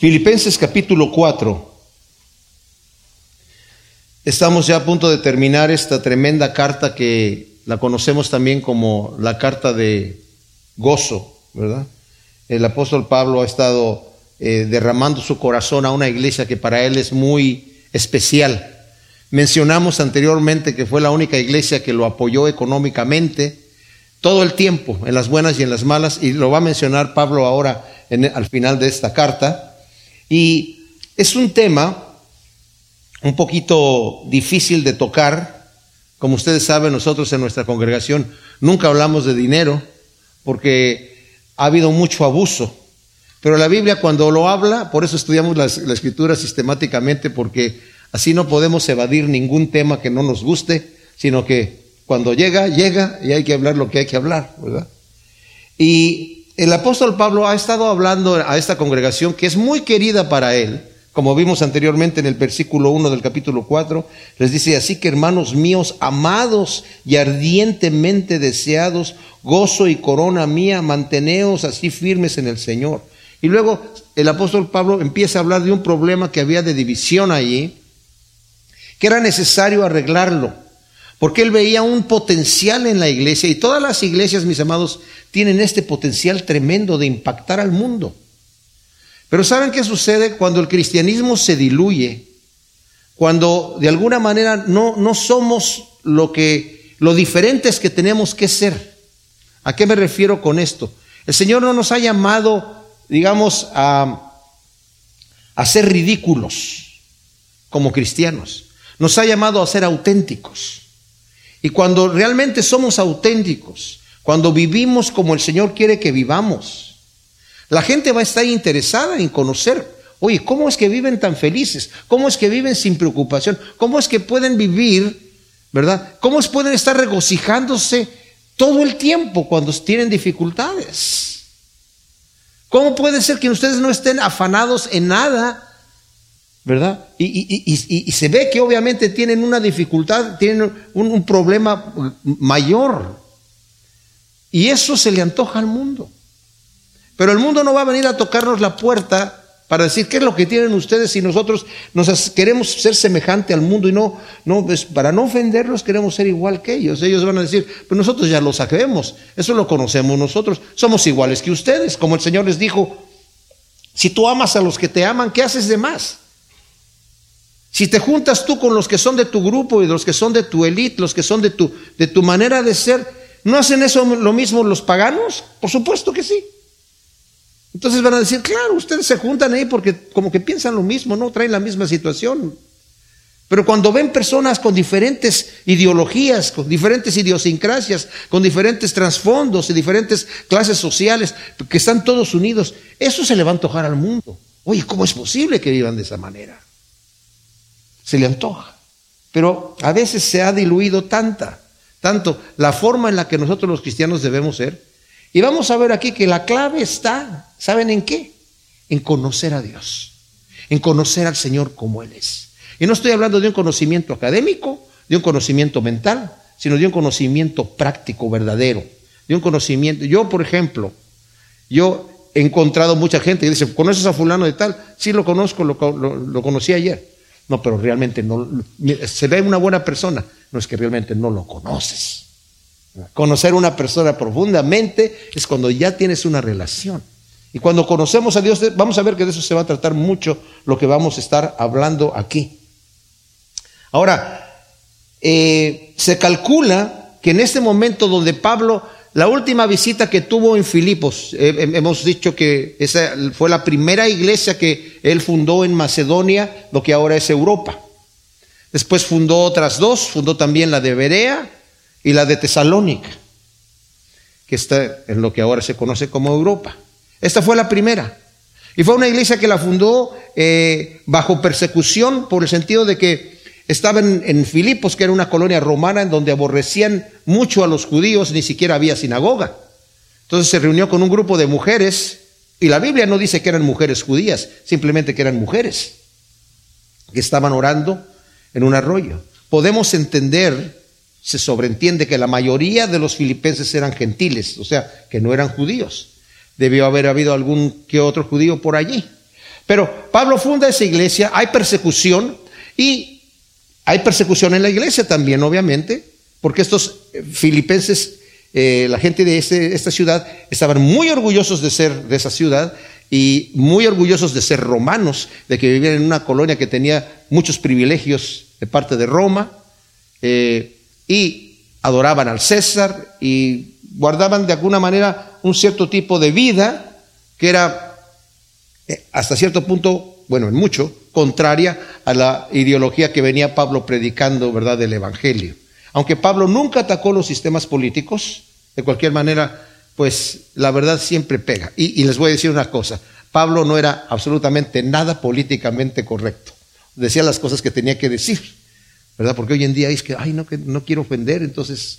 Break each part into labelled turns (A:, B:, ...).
A: Filipenses capítulo 4. Estamos ya a punto de terminar esta tremenda carta que la conocemos también como la carta de gozo, ¿verdad? El apóstol Pablo ha estado eh, derramando su corazón a una iglesia que para él es muy especial. Mencionamos anteriormente que fue la única iglesia que lo apoyó económicamente todo el tiempo, en las buenas y en las malas, y lo va a mencionar Pablo ahora al final de esta carta. Y es un tema un poquito difícil de tocar. Como ustedes saben, nosotros en nuestra congregación nunca hablamos de dinero porque ha habido mucho abuso. Pero la Biblia cuando lo habla, por eso estudiamos la, escritura sistemáticamente, porque así no podemos evadir ningún tema que no nos guste, sino que cuando llega, llega y hay que hablar lo que hay que hablar, ¿verdad? Y el apóstol Pablo ha estado hablando a esta congregación que es muy querida para él, como vimos anteriormente en el versículo 1 del capítulo 4, les dice, así que hermanos míos, amados y ardientemente deseados, gozo y corona mía, manteneos así firmes en el Señor. Y luego el apóstol Pablo empieza a hablar de un problema que había de división allí, que era necesario arreglarlo porque él veía un potencial en la iglesia y todas las iglesias, mis amados, tienen este potencial tremendo de impactar al mundo. Pero ¿saben qué sucede cuando el cristianismo se diluye? Cuando de alguna manera no, no somos lo que lo diferentes que tenemos que ser. ¿A qué me refiero con esto? El Señor no nos ha llamado, digamos, a, a ser ridículos como cristianos. Nos ha llamado a ser auténticos. Y cuando realmente somos auténticos, cuando vivimos como el Señor quiere que vivamos, la gente va a estar interesada en conocer, oye, ¿cómo es que viven tan felices? ¿Cómo es que viven sin preocupación? ¿Cómo es que pueden vivir, verdad? ¿Cómo es pueden estar regocijándose todo el tiempo cuando tienen dificultades? ¿Cómo puede ser que ustedes no estén afanados en nada? ¿Verdad? Y, se ve que obviamente tienen una dificultad, tienen un, problema mayor. Y eso se le antoja al mundo. Pero el mundo no va a venir a tocarnos la puerta para decir qué es lo que tienen ustedes si nosotros nos queremos ser semejante al mundo y no, no pues, para no ofenderlos queremos ser igual que ellos. Ellos van a decir, pues nosotros ya lo sabemos, eso lo conocemos nosotros, somos iguales que ustedes, como el Señor les dijo, si tú amas a los que te aman, ¿qué haces de más? Si te juntas tú con los que son de tu grupo y los que son de tu élite, los que son de tu, de tu manera de ser, ¿no hacen eso lo mismo los paganos? Por supuesto que sí. Entonces van a decir, claro, ustedes se juntan ahí porque como que piensan lo mismo, no traen la misma situación. Pero cuando ven personas con diferentes ideologías, con diferentes idiosincrasias, con diferentes trasfondos y diferentes clases sociales, que están todos unidos, eso se le va a antojar al mundo. Oye, ¿cómo es posible que vivan de esa manera? Se le antoja. Pero a veces se ha diluido tanta, tanto la forma en la que nosotros los cristianos debemos ser. Y vamos a ver aquí que la clave está, ¿saben en qué? En conocer a Dios, en conocer al Señor como Él es. Y no estoy hablando de un conocimiento académico, de un conocimiento mental, sino de un conocimiento práctico, verdadero, de un conocimiento. Yo, por ejemplo, yo he encontrado mucha gente que dice, ¿conoces a fulano de tal? Sí, lo conozco, lo, lo conocí ayer. No, pero realmente no. Se ve una buena persona. No es que realmente no lo conoces. Conocer una persona profundamente es cuando ya tienes una relación. Y cuando conocemos a Dios, vamos a ver que de eso se va a tratar mucho lo que vamos a estar hablando aquí. Ahora, eh, se calcula que en este momento donde Pablo la última visita que tuvo en Filipos, hemos dicho que esa fue la primera iglesia que él fundó en Macedonia, lo que ahora es Europa. Después fundó otras dos, fundó también la de Berea y la de Tesalónica, que está en lo que ahora se conoce como Europa. Esta fue la primera. Y fue una iglesia que la fundó eh, bajo persecución por el sentido de que Estaban en Filipos, que era una colonia romana en donde aborrecían mucho a los judíos, ni siquiera había sinagoga. Entonces se reunió con un grupo de mujeres, y la Biblia no dice que eran mujeres judías, simplemente que eran mujeres que estaban orando en un arroyo. Podemos entender, se sobreentiende que la mayoría de los filipenses eran gentiles, o sea, que no eran judíos. Debió haber habido algún que otro judío por allí. Pero Pablo funda esa iglesia, hay persecución y hay persecución en la iglesia también, obviamente, porque estos filipenses, eh, la gente de este, esta ciudad, estaban muy orgullosos de ser de esa ciudad y muy orgullosos de ser romanos, de que vivían en una colonia que tenía muchos privilegios de parte de Roma, eh, y adoraban al César y guardaban de alguna manera un cierto tipo de vida que era eh, hasta cierto punto, bueno, en mucho, contraria a la ideología que venía Pablo predicando, ¿verdad?, del Evangelio. Aunque Pablo nunca atacó los sistemas políticos, de cualquier manera, pues la verdad siempre pega. Y, les voy a decir una cosa, Pablo no era absolutamente nada políticamente correcto. Decía las cosas que tenía que decir, ¿verdad? Porque hoy en día es que, ay, no, quiero ofender, entonces,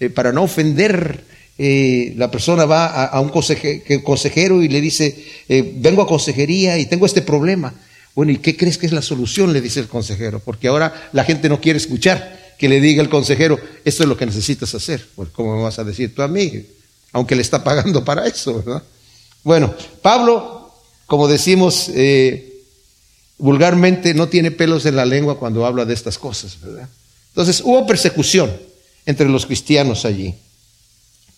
A: eh, para no ofender, eh, la persona va a, un consejero y le dice, eh, vengo a consejería y tengo este problema. Bueno, ¿y qué crees que es la solución? Le dice el consejero, porque ahora la gente no quiere escuchar que le diga el consejero, esto es lo que necesitas hacer. Pues, ¿cómo vas a decir tú a mí? Aunque le está pagando para eso, ¿verdad? Bueno, Pablo, como decimos eh, vulgarmente, no tiene pelos en la lengua cuando habla de estas cosas, ¿verdad? Entonces, hubo persecución entre los cristianos allí.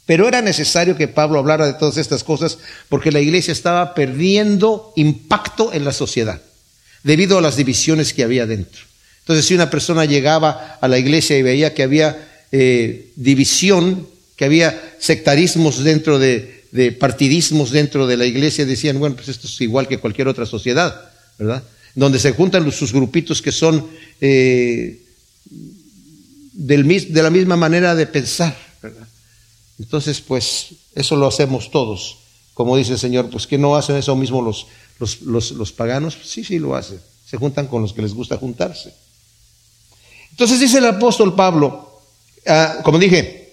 A: Pero era necesario que Pablo hablara de todas estas cosas porque la iglesia estaba perdiendo impacto en la sociedad debido a las divisiones que había dentro. Entonces, si una persona llegaba a la iglesia y veía que había eh, división, que había sectarismos dentro de, partidismos dentro de la iglesia, decían, bueno, pues esto es igual que cualquier otra sociedad, ¿verdad? Donde se juntan sus grupitos que son eh, de la misma manera de pensar, ¿verdad? Entonces, pues eso lo hacemos todos. Como dice el Señor, pues que no hacen eso mismo los, los, paganos. Sí, sí lo hacen. Se juntan con los que les gusta juntarse. Entonces dice el apóstol Pablo, ah, como dije,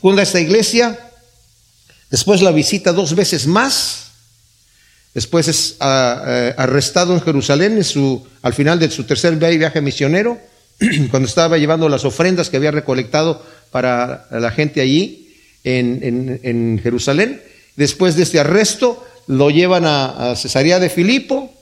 A: funda esta iglesia, después la visita dos veces más, después es ah, eh, arrestado en Jerusalén en su, al final de su tercer viaje misionero, cuando estaba llevando las ofrendas que había recolectado para la gente allí, en, Jerusalén. Después de este arresto, lo llevan a, Cesarea de Filipo.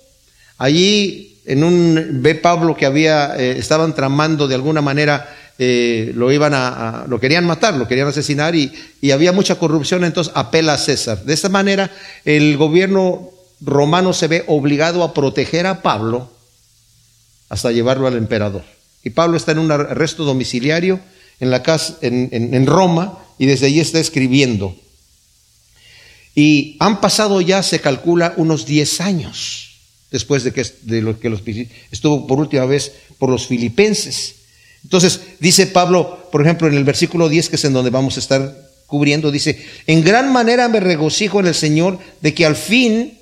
A: Allí, en un, ve Pablo que había, eh, estaban tramando de alguna manera, eh, lo iban a, lo querían matar, lo querían asesinar y, y había mucha corrupción, entonces apela a César. De esta manera, el gobierno romano se ve obligado a proteger a Pablo hasta llevarlo al emperador. Y Pablo está en un arresto domiciliario en, la casa, en, en Roma y desde allí está escribiendo. Y han pasado ya, se calcula, unos 10 años después de que, de lo que los, estuvo por última vez por los filipenses. Entonces, dice Pablo, por ejemplo, en el versículo 10, que es en donde vamos a estar cubriendo, dice, en gran manera me regocijo en el Señor de que al fin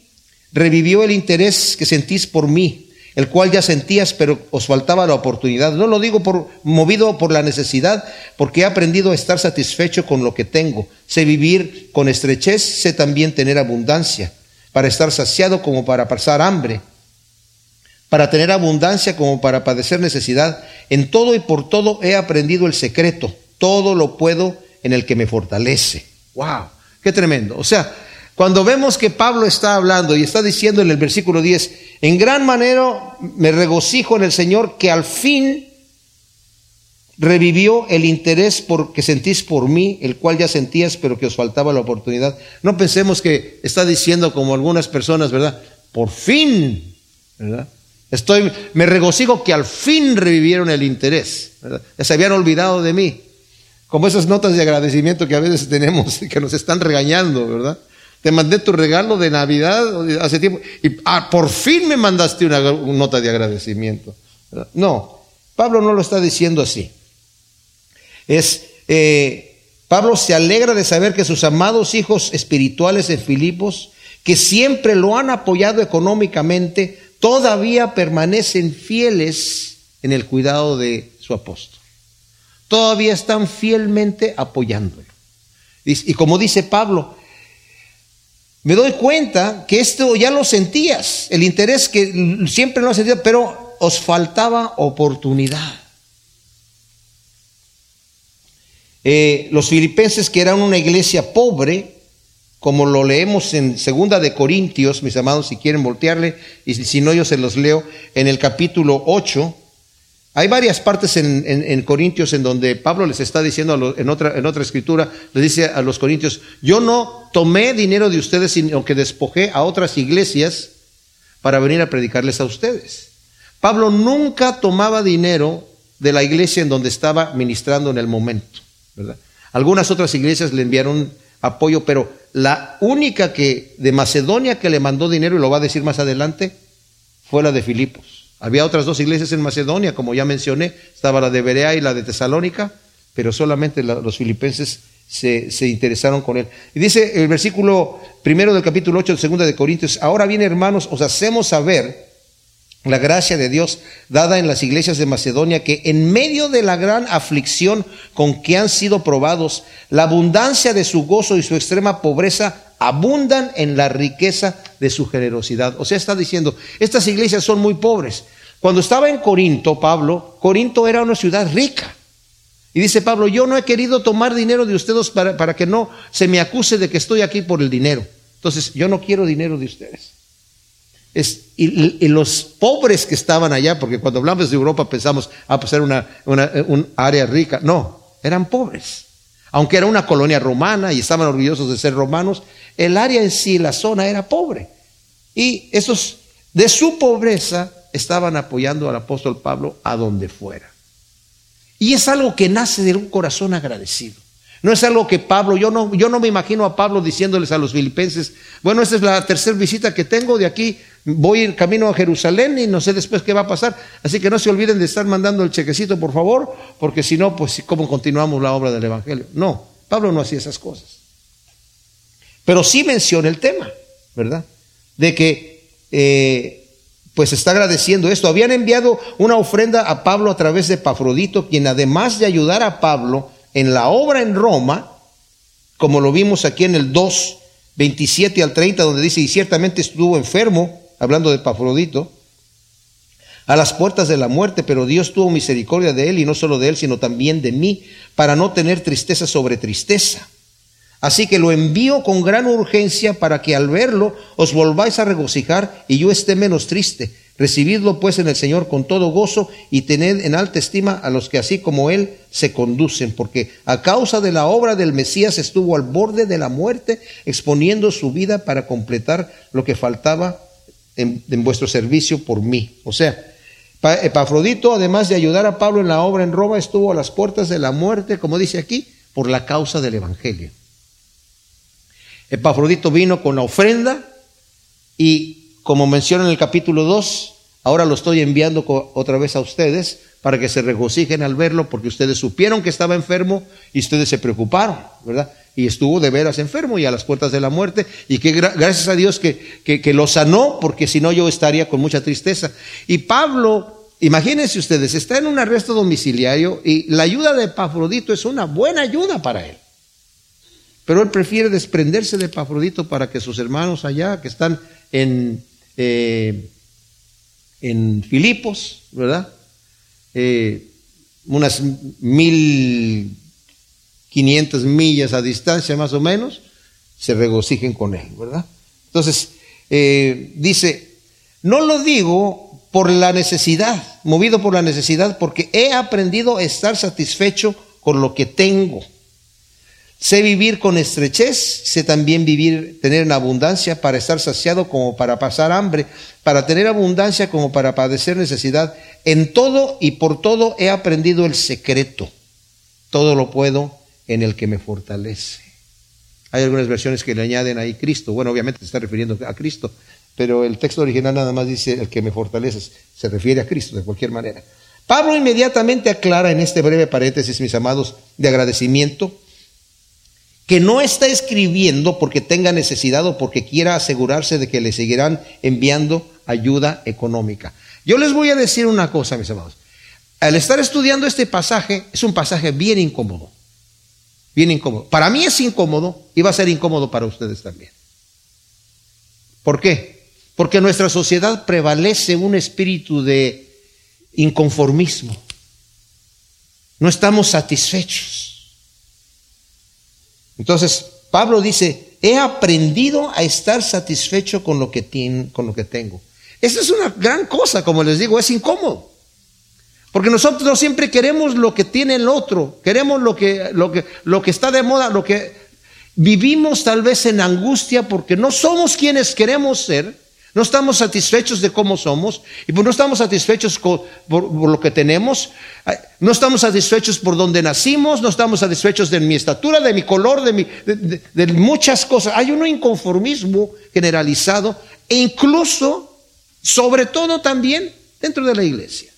A: revivió el interés que sentís por mí el cual ya sentías, pero os faltaba la oportunidad. No lo digo por movido por la necesidad, porque he aprendido a estar satisfecho con lo que tengo. Sé vivir con estrechez, sé también tener abundancia, para estar saciado como para pasar hambre, para tener abundancia como para padecer necesidad. En todo y por todo he aprendido el secreto. Todo lo puedo en el que me fortalece. ¡Wow! ¡Qué tremendo! O sea, cuando vemos que Pablo está hablando y está diciendo en el versículo 10, en gran manera me regocijo en el Señor que al fin revivió el interés por, que sentís por mí, el cual ya sentías, pero que os faltaba la oportunidad. No pensemos que está diciendo como algunas personas, ¿verdad? Por fin, ¿verdad? Estoy, me regocijo que al fin revivieron el interés, ¿verdad? Ya se habían olvidado de mí. Como esas notas de agradecimiento que a veces tenemos, que nos están regañando, ¿verdad? Te mandé tu regalo de Navidad hace tiempo y ah, por fin me mandaste una, nota de agradecimiento. No, Pablo no lo está diciendo así. Es, eh, Pablo se alegra de saber que sus amados hijos espirituales de Filipos, que siempre lo han apoyado económicamente, todavía permanecen fieles en el cuidado de su apóstol. Todavía están fielmente apoyándolo. Y como dice Pablo, me doy cuenta que esto ya lo sentías, el interés que siempre lo has sentido, pero os faltaba oportunidad. Eh, los filipenses, que eran una iglesia pobre, como lo leemos en Segunda de Corintios, mis amados, si quieren voltearle, y si no yo se los leo, en el capítulo 8, hay varias partes en, Corintios en donde Pablo les está diciendo, en, otra, en otra escritura, le dice a los Corintios, yo no tomé dinero de ustedes, sino que despojé a otras iglesias para venir a predicarles a ustedes. Pablo nunca tomaba dinero de la iglesia en donde estaba ministrando en el momento. Algunas otras iglesias le enviaron apoyo, pero la única que de Macedonia que le mandó dinero, y lo va a decir más adelante, fue la de Filipos. Había otras dos iglesias en Macedonia, como ya mencioné, estaba la de Berea y la de Tesalónica, pero solamente los filipenses se, interesaron con él. Y dice el versículo primero del capítulo 8 de segunda de Corintios, ahora bien hermanos, os hacemos saber la gracia de Dios dada en las iglesias de Macedonia, que en medio de la gran aflicción con que han sido probados, la abundancia de su gozo y su extrema pobreza abundan en la riqueza de su generosidad. O sea, está diciendo, estas iglesias son muy pobres. Cuando estaba en Corinto, Pablo, Corinto era una ciudad rica. Y dice Pablo, yo no he querido tomar dinero de ustedes para, que no se me acuse de que estoy aquí por el dinero. Entonces, yo no quiero dinero de ustedes. Es, y, los pobres que estaban allá, porque cuando hablamos de Europa pensamos, ah, pues era una, una un área rica. No, eran pobres. Aunque era una colonia romana y estaban orgullosos de ser romanos, el área en sí, la zona era pobre. Y esos de su pobreza estaban apoyando al apóstol Pablo a donde fuera. Y es algo que nace de un corazón agradecido. No es algo que Pablo, yo no, yo no me imagino a Pablo diciéndoles a los filipenses, bueno, esta es la tercera visita que tengo de aquí, voy camino a Jerusalén y no sé después qué va a pasar. Así que no se olviden de estar mandando el chequecito, por favor, porque si no, pues cómo continuamos la obra del Evangelio. No, Pablo no hacía esas cosas. Pero sí menciona el tema, ¿verdad? De que eh, pues está agradeciendo esto. Habían enviado una ofrenda a Pablo a través de Pafrodito, quien además de ayudar a Pablo en la obra en Roma, como lo vimos aquí en el 2, 27 al 30, donde dice, y ciertamente estuvo enfermo, hablando de Pafrodito, a las puertas de la muerte, pero Dios tuvo misericordia de él, y no solo de él, sino también de mí, para no tener tristeza sobre tristeza Así que lo envío con gran urgencia para que al verlo os volváis a regocijar y yo esté menos triste. Recibidlo pues en el Señor con todo gozo y tened en alta estima a los que así como Él se conducen, porque a causa de la obra del Mesías estuvo al borde de la muerte, exponiendo su vida para completar lo que faltaba en, en vuestro servicio por mí. O sea, Epafrodito, además de ayudar a Pablo en la obra en Roma, estuvo a las puertas de la muerte, como dice aquí, por la causa del Evangelio. Epafrodito vino con la ofrenda y como menciona en el capítulo 2, ahora lo estoy enviando otra vez a ustedes para que se regocijen al verlo porque ustedes supieron que estaba enfermo y ustedes se preocuparon, ¿verdad? Y estuvo de veras enfermo y a las puertas de la muerte y que gracias a Dios que, que lo sanó porque si no yo estaría con mucha tristeza. Y Pablo Imagínense ustedes, está en un arresto domiciliario y la ayuda de Epafrodito es una buena ayuda para él. Pero él prefiere desprenderse de Epafrodito para que sus hermanos allá, que están en, eh, en Filipos, ¿verdad? Eh, unas mil quinientas millas a distancia más o menos, se regocijen con él, ¿verdad? Entonces, eh, dice, no lo digo por la necesidad, movido por la necesidad, porque he aprendido a estar satisfecho con lo que tengo Sé vivir con estrechez, sé también vivir, tener en abundancia para estar saciado como para pasar hambre, para tener abundancia como para padecer necesidad. En todo y por todo he aprendido el secreto. Todo lo puedo en el que me fortalece. Hay algunas versiones que le añaden ahí Cristo. Bueno, obviamente se está refiriendo a Cristo, pero el texto original nada más dice el que me fortalece. Se refiere a Cristo de cualquier manera. Pablo inmediatamente aclara en este breve paréntesis, mis amados, de agradecimiento, que no está escribiendo porque tenga necesidad o porque quiera asegurarse de que le seguirán enviando ayuda económica. Yo les voy a decir una cosa, mis amados. Al estar estudiando este pasaje, es un pasaje bien incómodo. Bien incómodo. Para mí es incómodo y va a ser incómodo para ustedes también. ¿Por qué? Porque en nuestra sociedad prevalece un espíritu de inconformismo. No estamos satisfechos. Entonces, Pablo dice, he aprendido a estar satisfecho con lo que, con lo que tengo. Esa es una gran cosa, como les digo, es incómodo. Porque nosotros no siempre queremos lo que tiene el otro, queremos lo que, lo que, lo que está de moda, lo que vivimos tal vez en angustia porque no somos quienes queremos ser, no estamos satisfechos de cómo somos y pues no estamos satisfechos por, lo que tenemos, no estamos satisfechos por donde nacimos, no estamos satisfechos de mi estatura, de mi color, de, de muchas cosas. Hay un inconformismo generalizado e incluso, sobre todo también, dentro de la iglesia.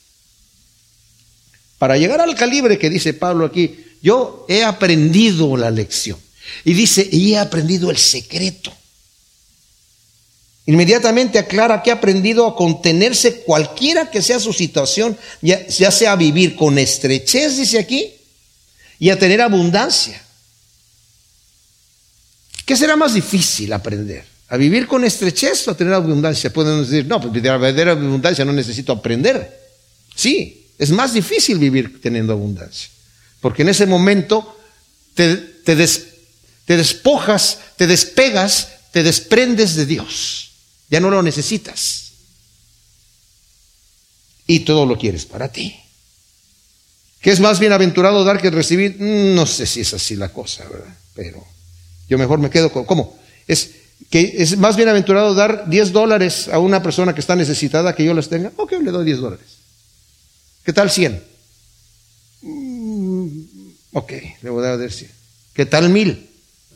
A: Para llegar al calibre que dice Pablo aquí, yo he aprendido la lección. Y dice, y he aprendido el secreto. Inmediatamente aclara que ha aprendido a contenerse cualquiera que sea su situación, ya, sea vivir con estrechez, dice aquí, y a tener abundancia. ¿Qué será más difícil aprender? ¿A vivir con estrechez o a tener abundancia? Pueden decir, no, pues de verdadera abundancia no necesito aprender. Sí, es más difícil vivir teniendo abundancia. Porque en ese momento te, despojas, te despegas, te desprendes de Dios. Ya no lo necesitas. Y todo lo quieres para ti. ¿Qué es más bienaventurado dar que recibir? Mm, no sé si es así la cosa, ¿verdad? Pero yo mejor me quedo con... ¿Cómo? Es que es más bienaventurado dar 10 dólares a una persona que está necesitada que yo las tenga. Ok, le doy 10 dólares. ¿Qué tal 100? Mm, ok, le voy a dar 100. ¿Qué tal 1000?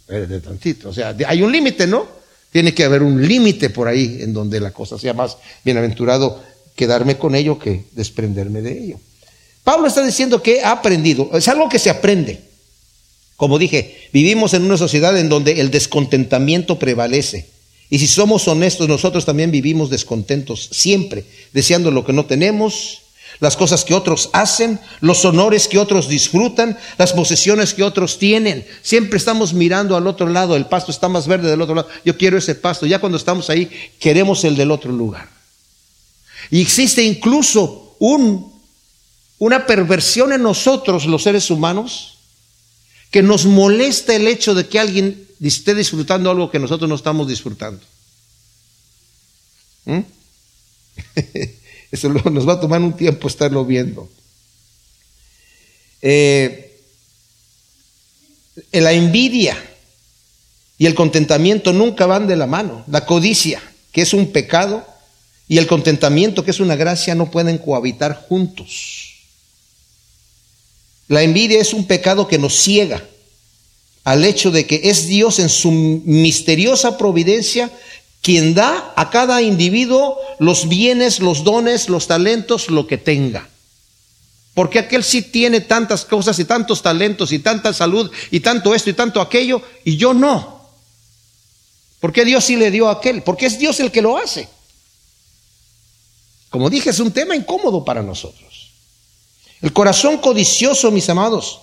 A: De tantito. O sea, hay un límite, ¿no? Tiene que haber un límite por ahí en donde la cosa sea más bienaventurado quedarme con ello que desprenderme de ello. Pablo está diciendo que ha aprendido, es algo que se aprende. Como dije, vivimos en una sociedad en donde el descontentamiento prevalece. Y si somos honestos, nosotros también vivimos descontentos, siempre, deseando lo que no tenemos, las cosas que otros hacen, los honores que otros disfrutan, las posesiones que otros tienen. Siempre estamos mirando al otro lado, el pasto está más verde del otro lado. Yo quiero ese pasto. Ya cuando estamos ahí, queremos el del otro lugar. Y existe incluso un, una perversión en nosotros, los seres humanos, que nos molesta el hecho de que alguien esté disfrutando algo que nosotros no estamos disfrutando. ¿Mm? Eso nos va a tomar un tiempo estarlo viendo. Eh, la envidia y el contentamiento nunca van de la mano. La codicia, que es un pecado, y el contentamiento, que es una gracia, no pueden cohabitar juntos. La envidia es un pecado que nos ciega al hecho de que es Dios en su misteriosa providencia quien da a cada individuo los bienes, los dones, los talentos, lo que tenga. Porque aquel sí tiene tantas cosas y tantos talentos y tanta salud y tanto esto y tanto aquello y yo no. ¿Por qué Dios sí le dio a aquel? Porque es Dios el que lo hace. Como dije, es un tema incómodo para nosotros. El corazón codicioso, mis amados,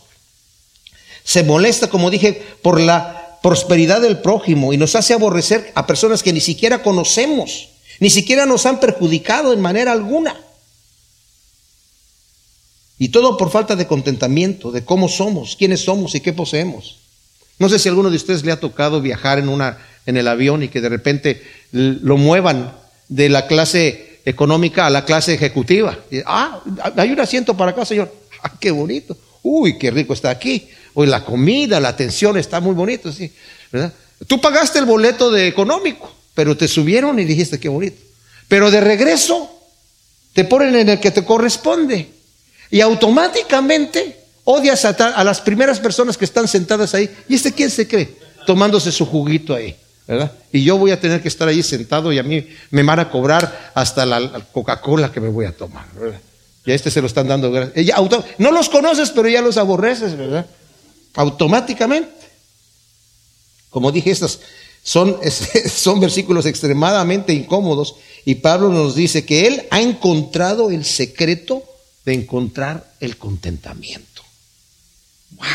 A: se molesta, como dije, por la prosperidad del prójimo y nos hace aborrecer a personas que ni siquiera conocemos, ni siquiera nos han perjudicado en manera alguna. Y todo por falta de contentamiento, de cómo somos, quiénes somos y qué poseemos. No sé si a alguno de ustedes le ha tocado viajar en, una, en el avión y que de repente lo muevan de la clase económica a la clase ejecutiva. ah, hay un asiento para acá, señor. Ah, qué bonito. Uy, qué rico está aquí. Hoy la comida, la atención está muy bonito, sí, ¿verdad? Tú pagaste el boleto de económico, pero te subieron y dijiste qué bonito. Pero de regreso te ponen en el que te corresponde y automáticamente odias a, las primeras personas que están sentadas ahí. ¿Y este quién se cree? Tomándose su juguito ahí. ¿verdad? Y yo voy a tener que estar ahí sentado y a mí me van a cobrar hasta la, Coca-Cola que me voy a tomar. Y a este se lo están dando No los conoces, pero ya los aborreces, ¿verdad? Automáticamente. Como dije, estos son, son versículos extremadamente incómodos y Pablo nos dice que él ha encontrado el secreto de encontrar el contentamiento. Wow.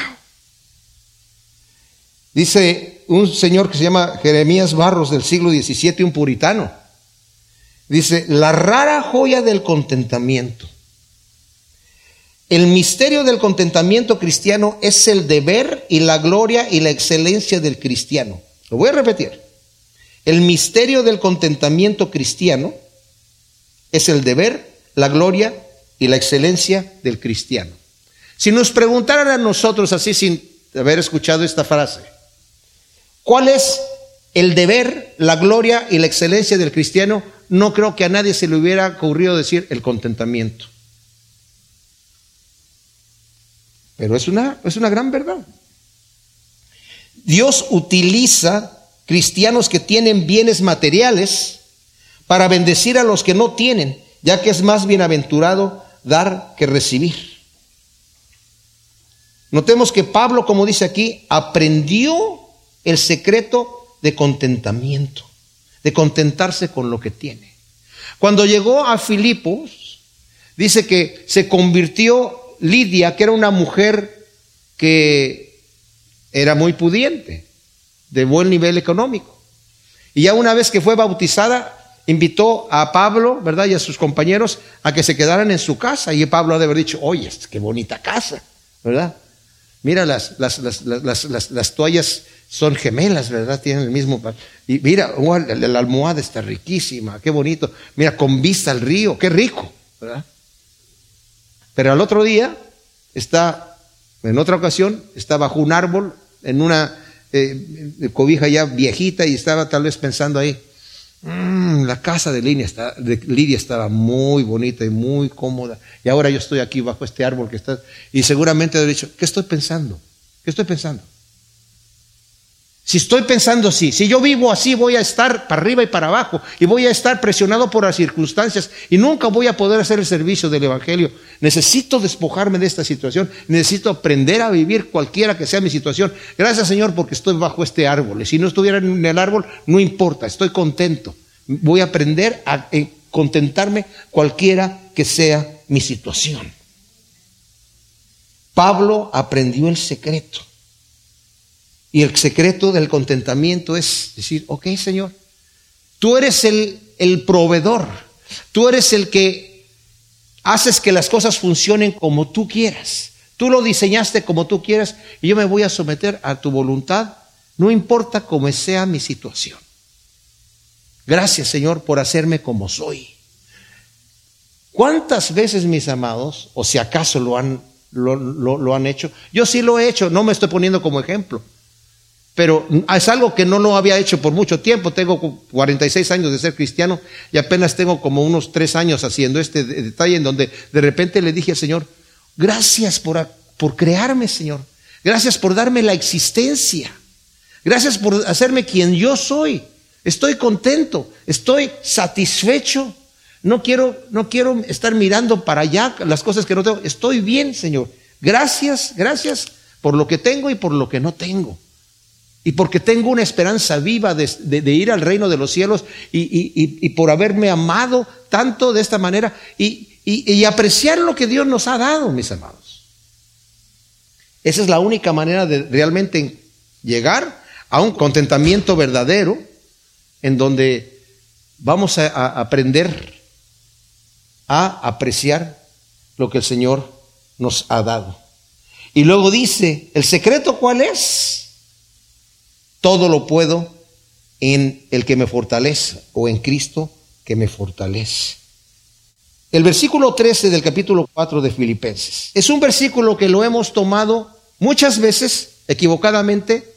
A: Dice un señor que se llama Jeremías Barros del siglo XVII, un puritano. Dice, la rara joya del contentamiento el misterio del contentamiento cristiano es el deber y la gloria y la excelencia del cristiano. Lo voy a repetir. El misterio del contentamiento cristiano es el deber, la gloria y la excelencia del cristiano. Si nos preguntaran a nosotros así sin haber escuchado esta frase, ¿cuál es el deber, la gloria y la excelencia del cristiano? No creo que a nadie se le hubiera ocurrido decir el contentamiento. Pero es una, es una gran verdad. Dios utiliza cristianos que tienen bienes materiales para bendecir a los que no tienen, ya que es más bienaventurado dar que recibir. Notemos que Pablo, como dice aquí, aprendió el secreto de contentamiento, de contentarse con lo que tiene. Cuando llegó a Filipos, dice que se convirtió Lidia, que era una mujer que era muy pudiente, de buen nivel económico. Y ya una vez que fue bautizada, invitó a Pablo, ¿verdad? Y a sus compañeros a que se quedaran en su casa. Y Pablo ha de haber dicho, oye, qué bonita casa, ¿verdad? Mira, las, las, las, las toallas son gemelas, ¿verdad? Tienen el mismo... Y mira, la almohada está riquísima, qué bonito. Mira, con vista al río, qué rico, ¿verdad? Pero al otro día está, en otra ocasión, está bajo un árbol, en una eh, cobija ya viejita y estaba tal vez pensando ahí, mm, la casa de Lidia, está, de Lidia estaba muy bonita y muy cómoda. Y ahora yo estoy aquí bajo este árbol que está. Y seguramente ha dicho, ¿qué estoy pensando? ¿Qué estoy pensando? Si estoy pensando así, si yo vivo así, voy a estar para arriba y para abajo y voy a estar presionado por las circunstancias y nunca voy a poder hacer el servicio del Evangelio. Necesito despojarme de esta situación, necesito aprender a vivir cualquiera que sea mi situación. Gracias Señor porque estoy bajo este árbol y si no estuviera en el árbol, no importa, estoy contento. Voy a aprender a eh, contentarme cualquiera que sea mi situación. Pablo aprendió el secreto. Y el secreto del contentamiento es decir, ok Señor, tú eres el, el proveedor, tú eres el que haces que las cosas funcionen como tú quieras. Tú lo diseñaste como tú quieras y yo me voy a someter a tu voluntad, no importa cómo sea mi situación. Gracias Señor por hacerme como soy. ¿Cuántas veces, mis amados, o si acaso lo han, lo, lo han hecho? Yo sí lo he hecho, no me estoy poniendo como ejemplo pero es algo que no lo había hecho por mucho tiempo. Tengo 46 años de ser cristiano y apenas tengo como unos tres años haciendo este detalle en donde de repente le dije al Señor, gracias por, por crearme, Señor. Gracias por darme la existencia. Gracias por hacerme quien yo soy. Estoy contento, estoy satisfecho. No quiero, no quiero estar mirando para allá las cosas que no tengo. Estoy bien, Señor. Gracias, gracias por lo que tengo y por lo que no tengo y porque tengo una esperanza viva de, ir al reino de los cielos y, por haberme amado tanto de esta manera y, apreciar lo que Dios nos ha dado, mis amados. Esa es la única manera de realmente llegar a un contentamiento verdadero en donde vamos a, a aprender a apreciar lo que el Señor nos ha dado. Y luego dice, ¿el secreto cuál es? Todo lo puedo en el que me fortalece o en Cristo que me fortalece. El versículo 13 del capítulo 4 de Filipenses es un versículo que lo hemos tomado muchas veces equivocadamente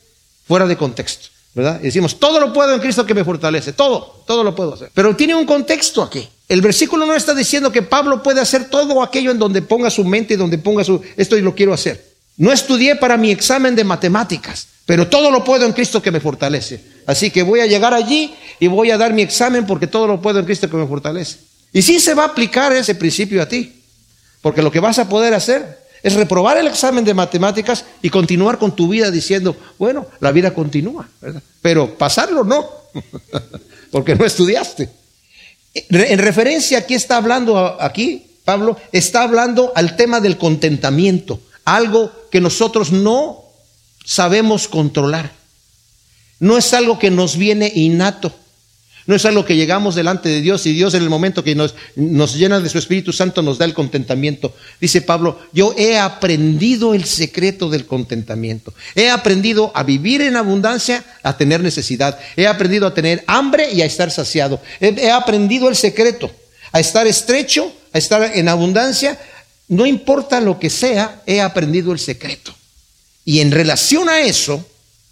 A: fuera de contexto, ¿verdad? Y decimos, todo lo puedo en Cristo que me fortalece, todo, todo lo puedo hacer. Pero tiene un contexto aquí. El versículo no está diciendo que Pablo puede hacer todo aquello en donde ponga su mente y donde ponga su, esto y lo quiero hacer. No estudié para mi examen de matemáticas. Pero todo lo puedo en Cristo que me fortalece. Así que voy a llegar allí y voy a dar mi examen porque todo lo puedo en Cristo que me fortalece. Y sí se va a aplicar ese principio a ti. Porque lo que vas a poder hacer es reprobar el examen de matemáticas y continuar con tu vida diciendo, bueno, la vida continúa, Pero pasarlo no, porque no estudiaste. En referencia, aquí está hablando, aquí, Pablo, está hablando al tema del contentamiento, algo que nosotros no sabemos controlar. No es algo que nos viene innato. No es algo que llegamos delante de Dios y Dios en el momento que nos, nos, llena de su Espíritu Santo nos da el contentamiento. Dice Pablo, yo he aprendido el secreto del contentamiento. He aprendido a vivir en abundancia, a tener necesidad. He aprendido a tener hambre y a estar saciado. He, he aprendido el secreto, a estar estrecho, a estar en abundancia. No importa lo que sea, he aprendido el secreto. Y en relación a eso,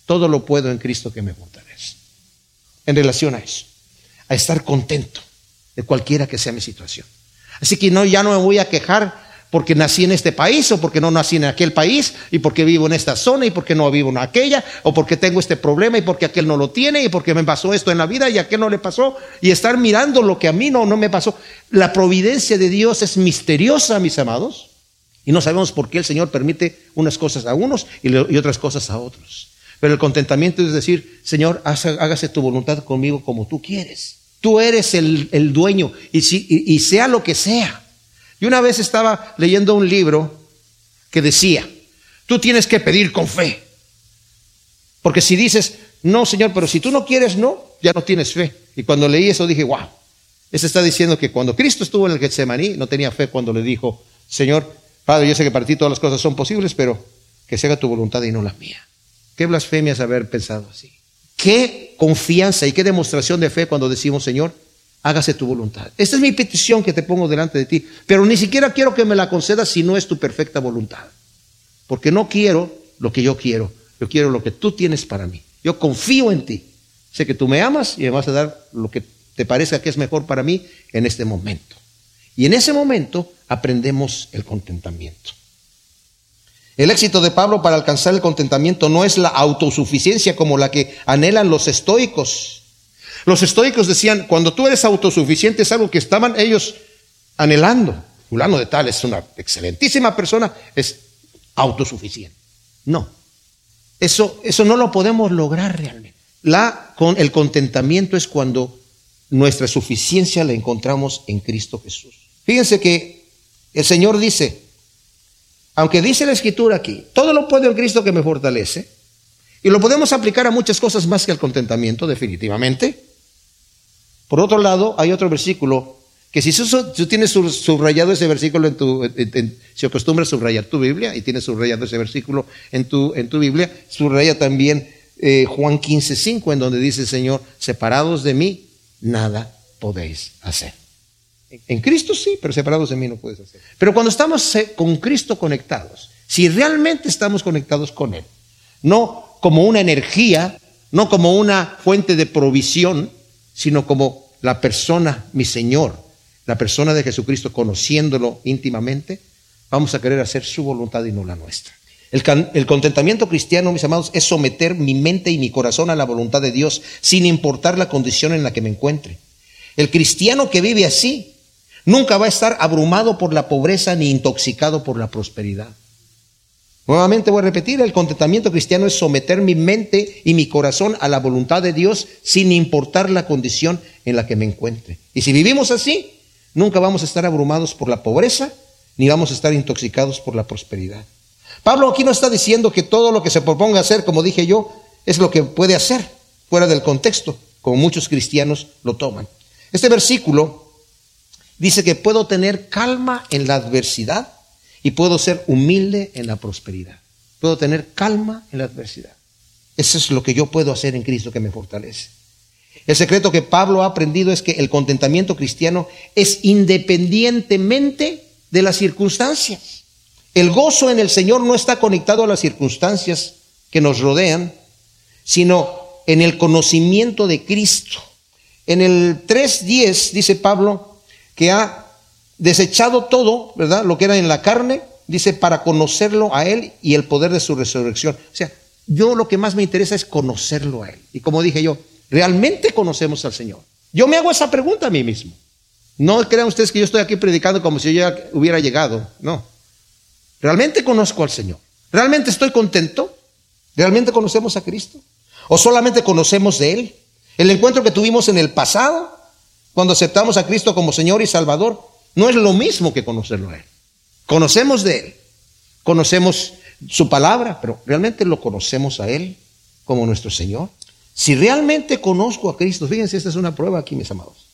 A: todo lo puedo en Cristo que me fortalece. En relación a eso a estar contento de cualquiera que sea mi situación. Así que no, ya no me voy a quejar porque nací en este país o porque no nací en aquel país y porque vivo en esta zona y porque no vivo en aquella o porque tengo este problema y porque aquel no lo tiene y porque me pasó esto en la vida y aquel no le pasó y estar mirando lo que a mí no, no me pasó. La providencia de Dios es misteriosa, mis amados, y no sabemos por qué el Señor permite unas cosas a unos y, otras cosas a otros. Pero el contentamiento es decir, Señor, hágase tu voluntad conmigo como tú quieres. Tú eres el, dueño y, si, y sea lo que sea. Y una vez estaba leyendo un libro que decía, tú tienes que pedir con fe. Porque si dices, no, Señor, pero si tú no quieres, no, ya no tienes fe. Y cuando leí eso dije, wow, ese está diciendo que cuando Cristo estuvo en el Getsemaní, no tenía fe cuando le dijo, Señor, Padre, yo sé que para ti todas las cosas son posibles, pero que se haga tu voluntad y no la mía. Qué blasfemia es haber pensado así. Qué confianza y qué demostración de fe cuando decimos, Señor, hágase tu voluntad. Esta es mi petición que te pongo delante de ti, pero ni siquiera quiero que me la concedas si no es tu perfecta voluntad. Porque no quiero lo que yo quiero, yo quiero lo que tú tienes para mí. Yo confío en ti. Sé que tú me amas y me vas a dar lo que te parezca que es mejor para mí en este momento. Y en ese momento aprendemos el contentamiento. El éxito de Pablo para alcanzar el contentamiento no es la autosuficiencia como la que anhelan los estoicos. Los estoicos decían, cuando tú eres autosuficiente es algo que estaban ellos anhelando. Fulano de tal es una excelentísima persona, es autosuficiente. No, eso, eso no lo podemos lograr realmente. La, con, el contentamiento es cuando nuestra suficiencia la encontramos en Cristo Jesús. Fíjense que el Señor dice, aunque dice la escritura aquí, todo lo puedo en Cristo que me fortalece, y lo podemos aplicar a muchas cosas más que al contentamiento, definitivamente. Por otro lado, hay otro versículo que si tú tienes subrayado ese versículo en tu, si acostumbras subrayar tu Biblia y tienes subrayado ese versículo en tu, en tu Biblia, subraya también eh, Juan 15, 5, en donde dice el Señor, separados de mí, nada podéis hacer. En Cristo sí, pero separados de mí no puedes hacer. Pero cuando estamos eh, con Cristo conectados, si realmente estamos conectados con Él, no como una energía, no como una fuente de provisión, sino como la persona, mi Señor, la persona de Jesucristo, conociéndolo íntimamente, vamos a querer hacer su voluntad y no la nuestra. El, el, contentamiento cristiano, mis amados, es someter mi mente y mi corazón a la voluntad de Dios, sin importar la condición en la que me encuentre. El cristiano que vive así Nunca va a estar abrumado por la pobreza ni intoxicado por la prosperidad. Nuevamente voy a repetir, el contentamiento cristiano es someter mi mente y mi corazón a la voluntad de Dios sin importar la condición en la que me encuentre. Y si vivimos así, nunca vamos a estar abrumados por la pobreza ni vamos a estar intoxicados por la prosperidad. Pablo aquí no está diciendo que todo lo que se proponga hacer, como dije yo, es lo que puede hacer, fuera del contexto, como muchos cristianos lo toman. Este versículo Dice que puedo tener calma en la adversidad y puedo ser humilde en la prosperidad. Puedo tener calma en la adversidad. Eso es lo que yo puedo hacer en Cristo que me fortalece. El secreto que Pablo ha aprendido es que el contentamiento cristiano es independientemente de las circunstancias. El gozo en el Señor no está conectado a las circunstancias que nos rodean, sino en el conocimiento de Cristo. En el 3.10 dice Pablo, que ha desechado todo, ¿verdad? Lo que era en la carne, dice, para conocerlo a Él y el poder de su resurrección. O sea, yo lo que más me interesa es conocerlo a Él. Y como dije yo, ¿realmente conocemos al Señor? Yo me hago esa pregunta a mí mismo. No crean ustedes que yo estoy aquí predicando como si yo ya hubiera llegado. No. ¿Realmente conozco al Señor? ¿Realmente estoy contento? ¿Realmente conocemos a Cristo? ¿O solamente conocemos de Él? El encuentro que tuvimos en el pasado cuando aceptamos a Cristo como Señor y Salvador, no es lo mismo que conocerlo a Él. Conocemos de Él, conocemos su palabra, pero ¿realmente lo conocemos a Él como nuestro Señor? Si realmente conozco a Cristo, fíjense, esta es una prueba aquí, mis amados.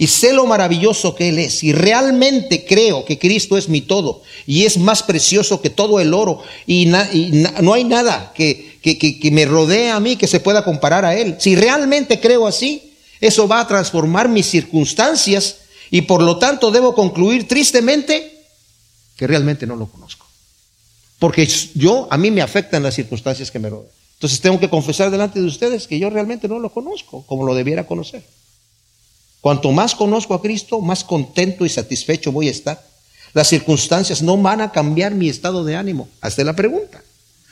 A: Y sé lo maravilloso que Él es. Y realmente creo que Cristo es mi todo. Y es más precioso que todo el oro. Y, no hay nada que, que me rodee a mí que se pueda comparar a Él. Si realmente creo así, eso va a transformar mis circunstancias. Y por lo tanto debo concluir tristemente que realmente no lo conozco. Porque yo, a mí me afectan las circunstancias que me rodean. Entonces tengo que confesar delante de ustedes que yo realmente no lo conozco como lo debiera conocer. Cuanto más conozco a Cristo, más contento y satisfecho voy a estar. Las circunstancias no van a cambiar mi estado de ánimo. Hazte la pregunta.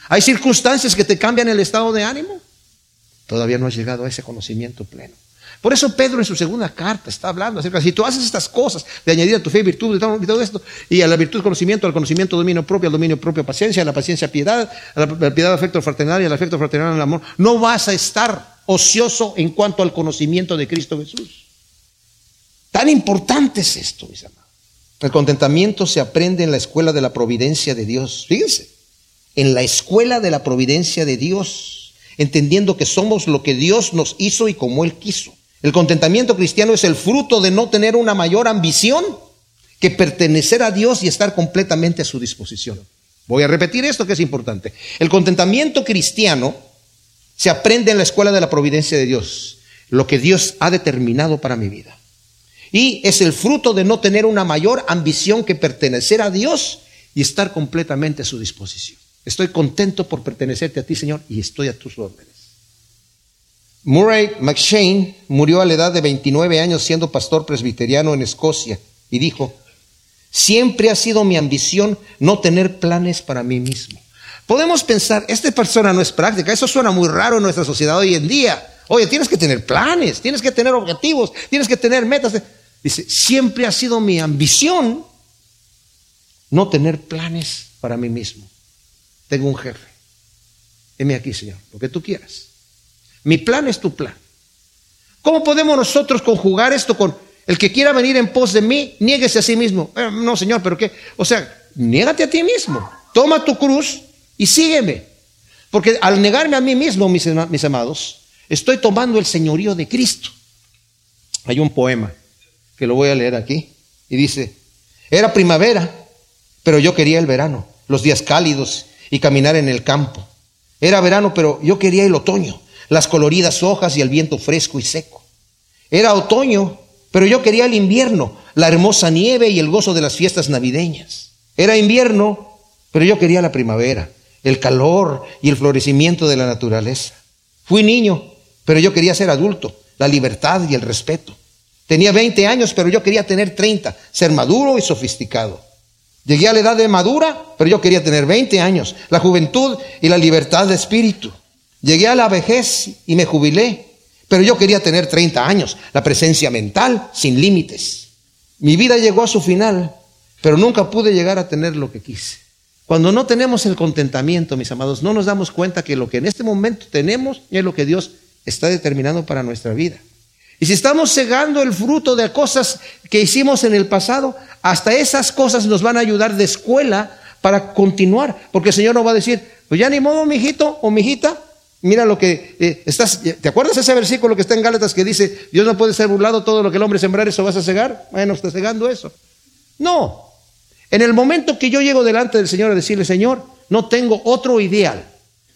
A: ¿Hay circunstancias que te cambian el estado de ánimo? Todavía no has llegado a ese conocimiento pleno. Por eso Pedro en su segunda carta está hablando acerca de si tú haces estas cosas, de añadir a tu fe virtud y todo esto, y a la virtud conocimiento, al conocimiento dominio propio, al dominio propio paciencia, a la paciencia piedad, a la piedad afecto fraternal y al afecto fraternal el amor, no vas a estar ocioso en cuanto al conocimiento de Cristo Jesús. Tan importante es esto, mis amados. El contentamiento se aprende en la escuela de la providencia de Dios. Fíjense, en la escuela de la providencia de Dios, entendiendo que somos lo que Dios nos hizo y como Él quiso. El contentamiento cristiano es el fruto de no tener una mayor ambición que pertenecer a Dios y estar completamente a su disposición. Voy a repetir esto que es importante. El contentamiento cristiano se aprende en la escuela de la providencia de Dios, lo que Dios ha determinado para mi vida. Y es el fruto de no tener una mayor ambición que pertenecer a Dios y estar completamente a su disposición. Estoy contento por pertenecerte a ti, Señor, y estoy a tus órdenes. Murray McShane murió a la edad de 29 años siendo pastor presbiteriano en Escocia y dijo, siempre ha sido mi ambición no tener planes para mí mismo. Podemos pensar, esta persona no es práctica, eso suena muy raro en nuestra sociedad hoy en día. Oye, tienes que tener planes, tienes que tener objetivos, tienes que tener metas. Dice, siempre ha sido mi ambición no tener planes para mí mismo. Tengo un jefe. Heme aquí, Señor, lo que tú quieras. Mi plan es tu plan. ¿Cómo podemos nosotros conjugar esto con el que quiera venir en pos de mí, niéguese a sí mismo? Eh, no, Señor, pero ¿qué? O sea, niégate a ti mismo. Toma tu cruz y sígueme. Porque al negarme a mí mismo, mis, mis amados, estoy tomando el señorío de Cristo. Hay un poema que lo voy a leer aquí y dice, era primavera, pero yo quería el verano, los días cálidos y caminar en el campo. Era verano, pero yo quería el otoño las coloridas hojas y el viento fresco y seco. Era otoño, pero yo quería el invierno, la hermosa nieve y el gozo de las fiestas navideñas. Era invierno, pero yo quería la primavera, el calor y el florecimiento de la naturaleza. Fui niño, pero yo quería ser adulto, la libertad y el respeto. Tenía 20 años, pero yo quería tener 30, ser maduro y sofisticado. Llegué a la edad de madura, pero yo quería tener 20 años, la juventud y la libertad de espíritu. Llegué a la vejez y me jubilé, pero yo quería tener 30 años, la presencia mental sin límites. Mi vida llegó a su final, pero nunca pude llegar a tener lo que quise. Cuando no tenemos el contentamiento, mis amados, no nos damos cuenta que lo que en este momento tenemos es lo que Dios está determinando para nuestra vida. Y si estamos cegando el fruto de cosas que hicimos en el pasado, hasta esas cosas nos van a ayudar de escuela para continuar. Porque el Señor nos va a decir, pues ya ni modo, mijito o mijita, Mira lo que eh, estás, ¿te acuerdas ese versículo que está en Gálatas que dice, Dios no puede ser burlado, todo lo que el hombre sembrar, eso vas a cegar? Bueno, está cegando eso. No. En el momento que yo llego delante del Señor a decirle, Señor, no tengo otro ideal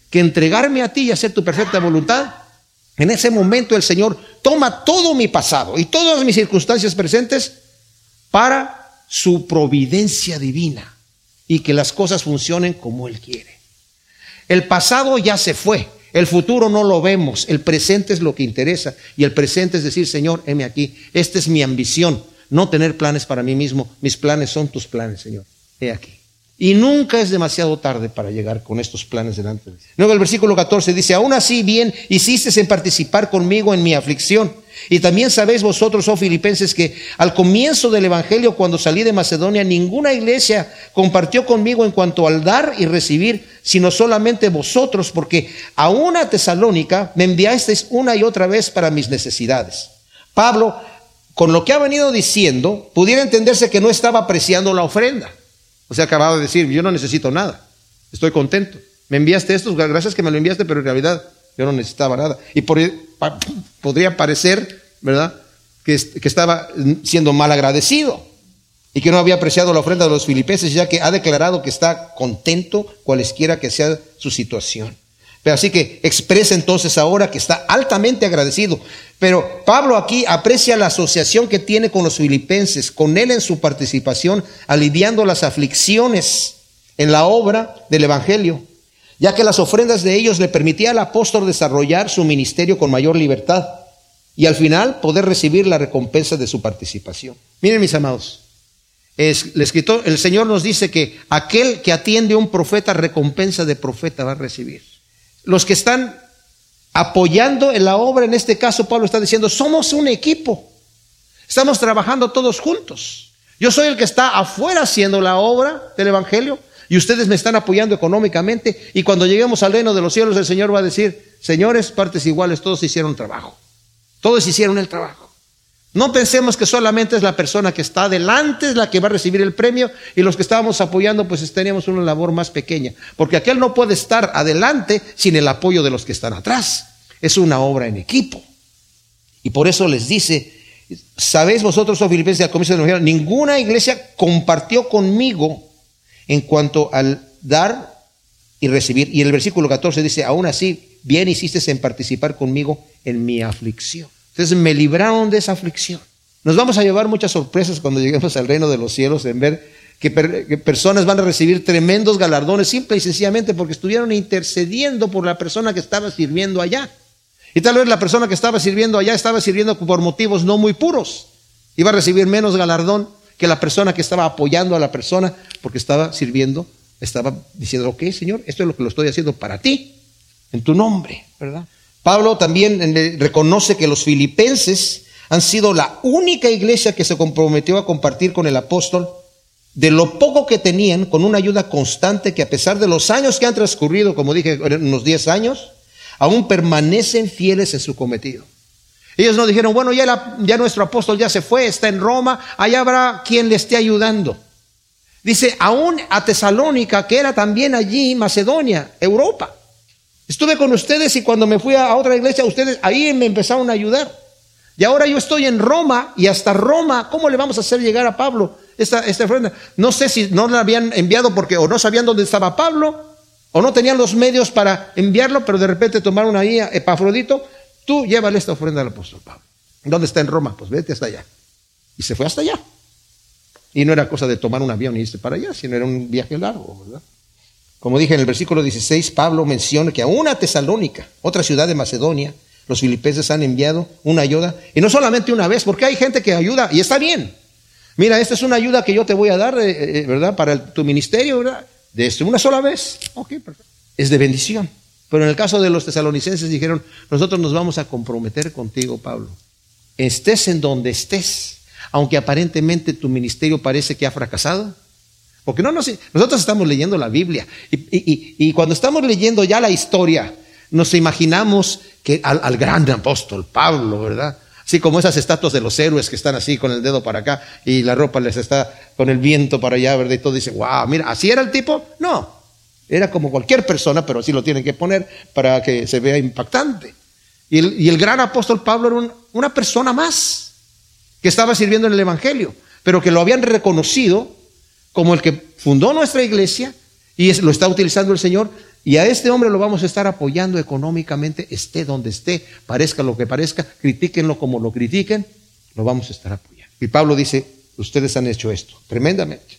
A: que entregarme a ti y hacer tu perfecta voluntad, en ese momento el Señor toma todo mi pasado y todas mis circunstancias presentes para su providencia divina y que las cosas funcionen como Él quiere. El pasado ya se fue, el futuro no lo vemos, el presente es lo que interesa. Y el presente es decir, Señor, heme aquí, esta es mi ambición, no tener planes para mí mismo, mis planes son tus planes, Señor, he aquí. Y nunca es demasiado tarde para llegar con estos planes delante de Dios. Luego el versículo 14 dice, aún así bien hiciste en participar conmigo en mi aflicción. Y también sabéis vosotros, oh filipenses, que al comienzo del Evangelio, cuando salí de Macedonia, ninguna iglesia compartió conmigo en cuanto al dar y recibir, sino solamente vosotros, porque a una Tesalónica me enviasteis una y otra vez para mis necesidades. Pablo, con lo que ha venido diciendo, pudiera entenderse que no estaba apreciando la ofrenda. O sea, acababa de decir, yo no necesito nada, estoy contento. Me enviaste esto, gracias que me lo enviaste, pero en realidad yo no necesitaba nada. Y podría parecer, ¿verdad?, que, que estaba siendo mal agradecido y que no había apreciado la ofrenda de los filipenses, ya que ha declarado que está contento cualesquiera que sea su situación. Pero así que expresa entonces ahora que está altamente agradecido. Pero Pablo aquí aprecia la asociación que tiene con los filipenses, con él en su participación, aliviando las aflicciones en la obra del Evangelio, ya que las ofrendas de ellos le permitía al apóstol desarrollar su ministerio con mayor libertad y al final poder recibir la recompensa de su participación. Miren mis amados, el el Señor nos dice que aquel que atiende a un profeta, recompensa de profeta va a recibir. Los que están apoyando en la obra, en este caso Pablo está diciendo, somos un equipo, estamos trabajando todos juntos. Yo soy el que está afuera haciendo la obra del Evangelio y ustedes me están apoyando económicamente y cuando lleguemos al reino de los cielos el Señor va a decir, señores, partes iguales, todos hicieron trabajo, todos hicieron el trabajo. No pensemos que solamente es la persona que está adelante es la que va a recibir el premio y los que estábamos apoyando pues teníamos una labor más pequeña, porque aquel no puede estar adelante sin el apoyo de los que están atrás. Es una obra en equipo. Y por eso les dice, sabéis vosotros, oh filipenses, al comienzo de la ninguna iglesia compartió conmigo en cuanto al dar y recibir. Y el versículo 14 dice, aún así, bien hiciste en participar conmigo en mi aflicción. Entonces me libraron de esa aflicción. Nos vamos a llevar muchas sorpresas cuando lleguemos al reino de los cielos en ver que, personas van a recibir tremendos galardones simple y sencillamente porque estuvieron intercediendo por la persona que estaba sirviendo allá. Y tal vez la persona que estaba sirviendo allá estaba sirviendo por motivos no muy puros. Iba a recibir menos galardón que la persona que estaba apoyando a la persona porque estaba sirviendo, estaba diciendo, ok, Señor, esto es lo que lo estoy haciendo para ti, en tu nombre, ¿verdad? Pablo también reconoce que los filipenses han sido la única iglesia que se comprometió a compartir con el apóstol de lo poco que tenían con una ayuda constante que a pesar de los años que han transcurrido, como dije, unos 10 años, aún permanecen fieles en su cometido. Ellos no dijeron, bueno, ya, ya nuestro apóstol ya se fue, está en Roma, allá habrá quien le esté ayudando. Dice, aún a Tesalónica, que era también allí, Macedonia, Europa. Estuve con ustedes y cuando me fui a otra iglesia, ustedes ahí me empezaron a ayudar. Y ahora yo estoy en Roma y hasta Roma, ¿cómo le vamos a hacer llegar a Pablo esta, esta ofrenda? No sé si no la habían enviado porque o no sabían dónde estaba Pablo o no tenían los medios para enviarlo, pero de repente tomaron ahí a Epafrodito, tú llévale esta ofrenda al apóstol Pablo. ¿Dónde está en Roma? Pues vete hasta allá. Y se fue hasta allá. Y no era cosa de tomar un avión y irse para allá, sino era un viaje largo, ¿verdad? Como dije en el versículo 16, Pablo menciona que a una Tesalónica, otra ciudad de Macedonia, los filipenses han enviado una ayuda, y no solamente una vez, porque hay gente que ayuda, y está bien. Mira, esta es una ayuda que yo te voy a dar, eh, eh, ¿verdad? Para tu ministerio, ¿verdad? De esto, una sola vez. Ok, perfecto. Es de bendición. Pero en el caso de los tesalonicenses dijeron, nosotros nos vamos a comprometer contigo, Pablo. Estés en donde estés, aunque aparentemente tu ministerio parece que ha fracasado, porque no, nosotros estamos leyendo la Biblia y, cuando estamos leyendo ya la historia, nos imaginamos que al, gran apóstol Pablo, ¿verdad? Así como esas estatuas de los héroes que están así con el dedo para acá y la ropa les está con el viento para allá, ¿verdad? Y todo dice, wow, mira, ¿así era el tipo? No, era como cualquier persona, pero así lo tienen que poner para que se vea impactante. Y el, gran apóstol Pablo era una persona más que estaba sirviendo en el Evangelio, pero que lo habían reconocido como el que fundó nuestra iglesia y lo está utilizando el Señor. Y a este hombre lo vamos a estar apoyando económicamente, esté donde esté, parezca lo que parezca, critíquenlo como lo critiquen, lo vamos a estar apoyando. Y Pablo dice, ustedes han hecho esto, tremendamente.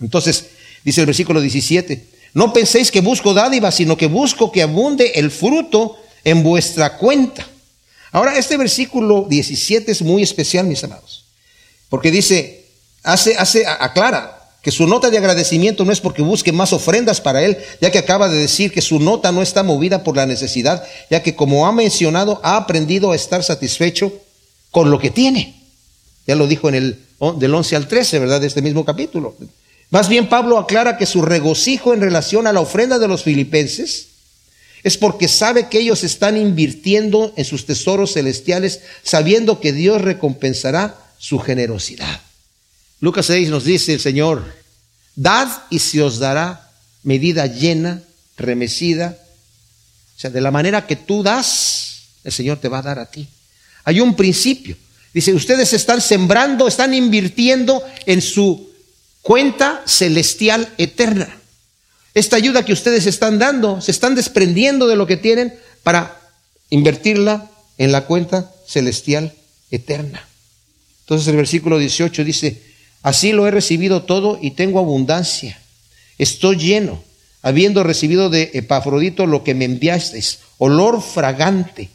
A: Entonces, dice el versículo 17, no penséis que busco dádiva, sino que busco que abunde el fruto en vuestra cuenta. Ahora, este versículo 17 es muy especial, mis amados, porque dice, hace, hace, aclara que su nota de agradecimiento no es porque busque más ofrendas para él, ya que acaba de decir que su nota no está movida por la necesidad, ya que como ha mencionado, ha aprendido a estar satisfecho con lo que tiene. Ya lo dijo en el del 11 al 13, ¿verdad? De este mismo capítulo. Más bien Pablo aclara que su regocijo en relación a la ofrenda de los filipenses es porque sabe que ellos están invirtiendo en sus tesoros celestiales, sabiendo que Dios recompensará su generosidad. Lucas 6 nos dice el Señor, dad y se os dará medida llena, remecida, O sea, de la manera que tú das, el Señor te va a dar a ti. Hay un principio. Dice, ustedes están sembrando, están invirtiendo en su cuenta celestial eterna. Esta ayuda que ustedes están dando, se están desprendiendo de lo que tienen para invertirla en la cuenta celestial eterna. Entonces el versículo 18 dice, así lo he recibido todo y tengo abundancia. Estoy lleno, habiendo recibido de Epafrodito lo que me enviasteis, olor fragante,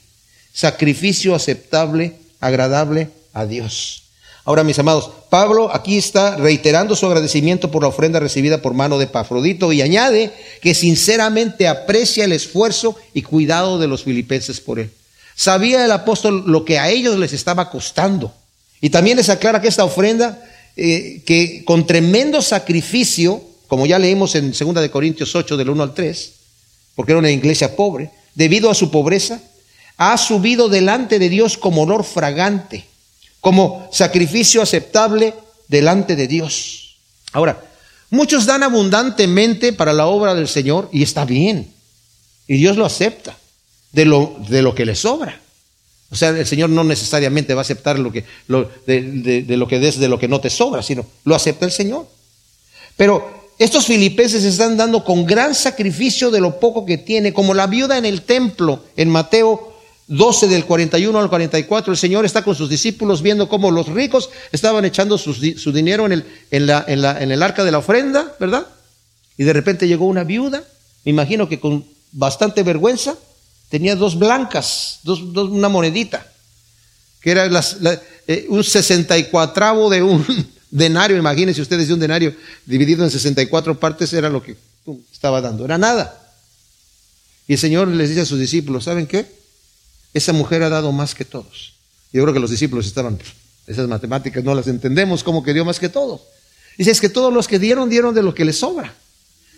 A: sacrificio aceptable, agradable a Dios. Ahora, mis amados, Pablo aquí está reiterando su agradecimiento por la ofrenda recibida por mano de Epafrodito y añade que sinceramente aprecia el esfuerzo y cuidado de los filipenses por él. Sabía el apóstol lo que a ellos les estaba costando y también les aclara que esta ofrenda, eh, que con tremendo sacrificio, como ya leímos en 2 de Corintios 8 del 1 al 3, porque era una iglesia pobre, debido a su pobreza, ha subido delante de Dios como olor fragante, como sacrificio aceptable delante de Dios. Ahora, muchos dan abundantemente para la obra del Señor y está bien, y Dios lo acepta de lo, de lo que le sobra. O sea, el Señor no necesariamente va a aceptar lo que, lo, de, lo que des de lo que no te sobra, sino lo acepta el Señor. Pero estos filipenses están dando con gran sacrificio de lo poco que tiene, como la viuda en el templo en Mateo 12 del 41 al 44. El Señor está con sus discípulos viendo cómo los ricos estaban echando su, dinero en el, en, la, en, la, en el arca de la ofrenda, ¿verdad? Y de repente llegó una viuda, me imagino que con bastante vergüenza, tenía dos blancas, dos, una monedita, que era las, eh, un 64 de un denario, imagínense ustedes de un denario dividido en 64 partes, era lo que estaba dando, era nada. Y el Señor les dice a sus discípulos, ¿saben qué? Esa mujer ha dado más que todos. Yo creo que los discípulos estaban, esas matemáticas no las entendemos, como que dio más que todos. Dice, es que todos los que dieron, dieron de lo que les sobra.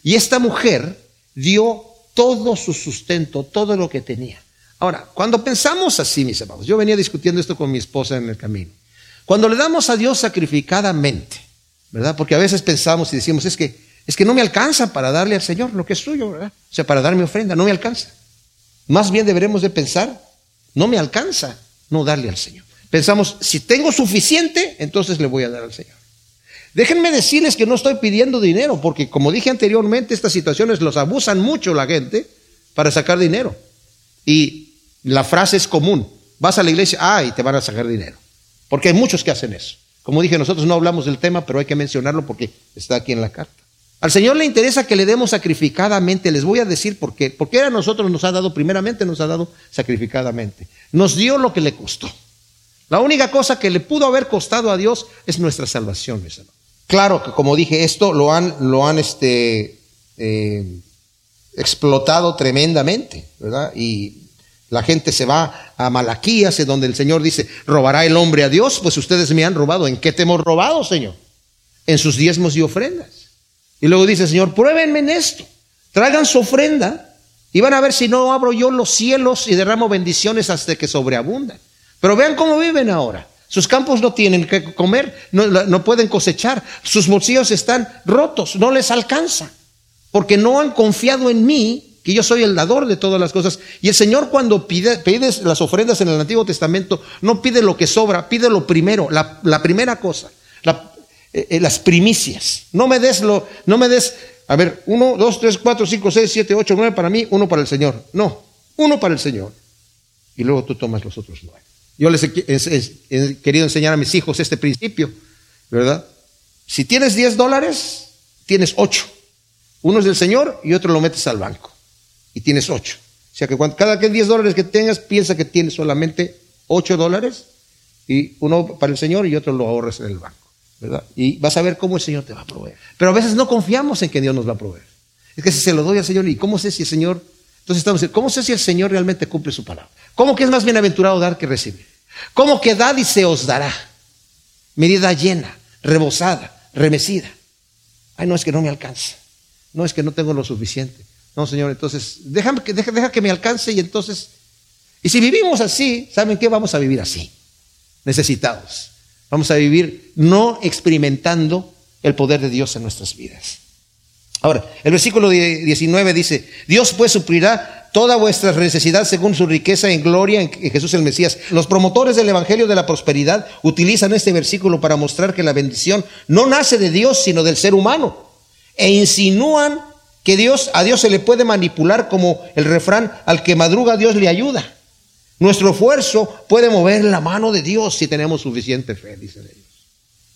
A: Y esta mujer dio todo su sustento, todo lo que tenía. Ahora, cuando pensamos así, mis hermanos, yo venía discutiendo esto con mi esposa en el camino. Cuando le damos a Dios sacrificadamente, ¿verdad? Porque a veces pensamos y decimos, es que, es que no me alcanza para darle al Señor lo que es suyo, ¿verdad? O sea, para dar mi ofrenda, no me alcanza. Más bien deberemos de pensar, no me alcanza no darle al Señor. Pensamos, si tengo suficiente, entonces le voy a dar al Señor. Déjenme decirles que no estoy pidiendo dinero, porque como dije anteriormente, estas situaciones los abusan mucho la gente para sacar dinero. Y la frase es común, vas a la iglesia, ah, y te van a sacar dinero. Porque hay muchos que hacen eso. Como dije, nosotros no hablamos del tema, pero hay que mencionarlo porque está aquí en la carta. Al Señor le interesa que le demos sacrificadamente. Les voy a decir por qué. Porque a nosotros nos ha dado, primeramente nos ha dado sacrificadamente. Nos dio lo que le costó. La única cosa que le pudo haber costado a Dios es nuestra salvación, mis hermanos. Claro que como dije, esto lo han, lo han este, eh, explotado tremendamente, ¿verdad? Y la gente se va a Malaquías, donde el Señor dice, ¿robará el hombre a Dios? Pues ustedes me han robado. ¿En qué te hemos robado, Señor? En sus diezmos y ofrendas. Y luego dice, Señor, pruébenme en esto. Traigan su ofrenda y van a ver si no abro yo los cielos y derramo bendiciones hasta que sobreabundan. Pero vean cómo viven ahora. Sus campos no tienen que comer, no, pueden cosechar, sus bolsillos están rotos, no les alcanza, porque no han confiado en mí, que yo soy el dador de todas las cosas. Y el Señor cuando pide, las ofrendas en el Antiguo Testamento, no pide lo que sobra, pide lo primero, la, primera cosa, eh, eh, las primicias. No me des lo, no me des, a ver, uno, dos, tres, cuatro, cinco, seis, siete, ocho, nueve para mí, uno para el Señor. No, uno para el Señor. Y luego tú tomas los otros nueve. Yo les he, querido enseñar a mis hijos este principio, ¿verdad? Si tienes 10 dólares, tienes 8. Uno es del Señor y otro lo metes al banco. Y tienes 8. O sea que cada que 10 dólares que tengas, piensa que tienes solamente 8 dólares y uno para el Señor y otro lo ahorras en el banco. ¿verdad? Y vas a ver cómo el Señor te va a proveer. Pero a veces no confiamos en que Dios nos va a proveer. Es que si se lo doy al Señor, ¿y cómo sé si el Señor entonces estamos ¿cómo sé si el Señor realmente cumple su palabra? ¿Cómo que es más bienaventurado dar que recibir? ¿Cómo que dad y se os dará? Medida llena, rebosada, remecida. Ay, no es que no me alcanza. No es que no tengo lo suficiente. No, Señor, entonces, déjame que, deja, deja que me alcance y entonces... Y si vivimos así, ¿saben qué? Vamos a vivir así, necesitados. Vamos a vivir no experimentando el poder de Dios en nuestras vidas. Ahora, el versículo 19 dice, Dios pues suplirá toda vuestra necesidad según su riqueza en gloria en Jesús el Mesías. Los promotores del Evangelio de la Prosperidad utilizan este versículo para mostrar que la bendición no nace de Dios, sino del ser humano. E insinúan que Dios, a Dios se le puede manipular como el refrán, al que madruga Dios le ayuda. Nuestro esfuerzo puede mover la mano de Dios si tenemos suficiente fe, dicen ellos.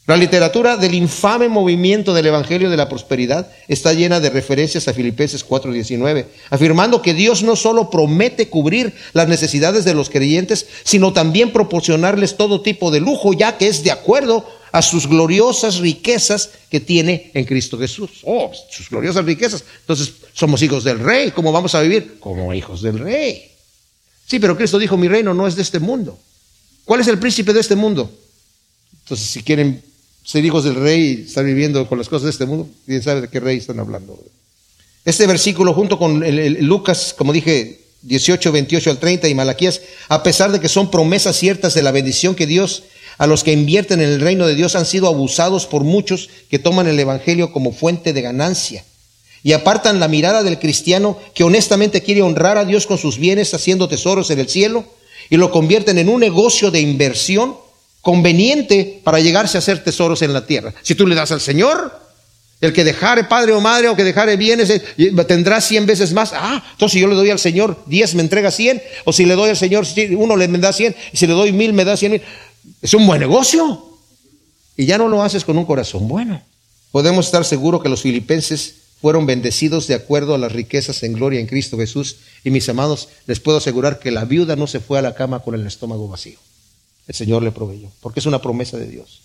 A: La literatura del infame movimiento del Evangelio de la Prosperidad está llena de referencias a Filipenses 4:19, afirmando que Dios no solo promete cubrir las necesidades de los creyentes, sino también proporcionarles todo tipo de lujo, ya que es de acuerdo a sus gloriosas riquezas que tiene en Cristo Jesús. Oh, sus gloriosas riquezas. Entonces, somos hijos del rey. ¿Cómo vamos a vivir? Como hijos del rey. Sí, pero Cristo dijo, mi reino no es de este mundo. ¿Cuál es el príncipe de este mundo? Entonces, si quieren ser hijos del rey y estar viviendo con las cosas de este mundo, quién sabe de qué rey están hablando. Este versículo junto con el, Lucas, como dije, 18, 28 al 30 y Malaquías, a pesar de que son promesas ciertas de la bendición que Dios a los que invierten en el reino de Dios han sido abusados por muchos que toman el Evangelio como fuente de ganancia y apartan la mirada del cristiano que honestamente quiere honrar a Dios con sus bienes haciendo tesoros en el cielo y lo convierten en un negocio de inversión conveniente para llegarse a hacer tesoros en la tierra. Si tú le das al Señor, el que dejare padre o madre o que dejare bienes eh, tendrá cien veces más. Ah, entonces si yo le doy al Señor diez me entrega cien, o si le doy al Señor uno le da cien, y si le doy mil me da cien mil. Es un buen negocio. Y ya no lo haces con un corazón bueno. Podemos estar seguros que los filipenses fueron bendecidos de acuerdo a las riquezas en gloria en Cristo Jesús. Y mis amados, les puedo asegurar que la viuda no se fue a la cama con el estómago vacío. El Señor le proveyó, porque es una promesa de Dios.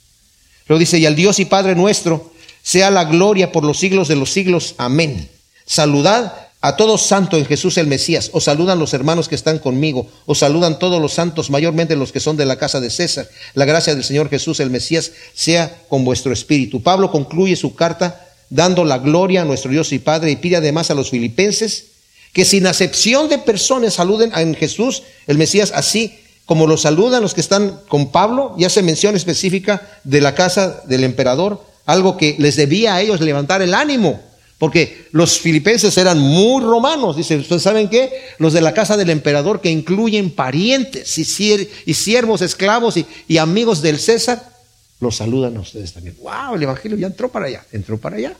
A: Lo dice, y al Dios y Padre nuestro sea la gloria por los siglos de los siglos. Amén. Saludad a todos santos en Jesús el Mesías. Os saludan los hermanos que están conmigo. Os saludan todos los santos, mayormente los que son de la casa de César. La gracia del Señor Jesús el Mesías sea con vuestro espíritu. Pablo concluye su carta dando la gloria a nuestro Dios y Padre y pide además a los filipenses que sin acepción de personas saluden a Jesús, el Mesías, así como lo saludan los que están con Pablo, y hace mención específica de la casa del emperador, algo que les debía a ellos levantar el ánimo, porque los filipenses eran muy romanos, dice, ¿ustedes saben qué? Los de la casa del emperador que incluyen parientes y, siervos, esclavos y, y amigos del César, los saludan a ustedes también. ¡Wow! El Evangelio ya entró para allá, entró para allá.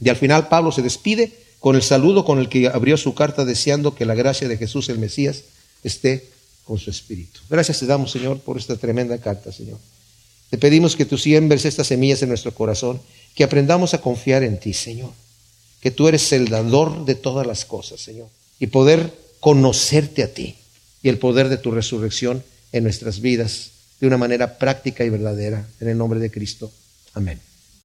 A: Y al final Pablo se despide con el saludo con el que abrió su carta deseando que la gracia de Jesús el Mesías esté con su espíritu. Gracias te damos, Señor, por esta tremenda carta, Señor. Te pedimos que tú siembres estas semillas en nuestro corazón, que aprendamos a confiar en ti, Señor. Que tú eres el dador de todas las cosas, Señor. Y poder conocerte a ti y el poder de tu resurrección en nuestras vidas de una manera práctica y verdadera. En el nombre de Cristo. Amén.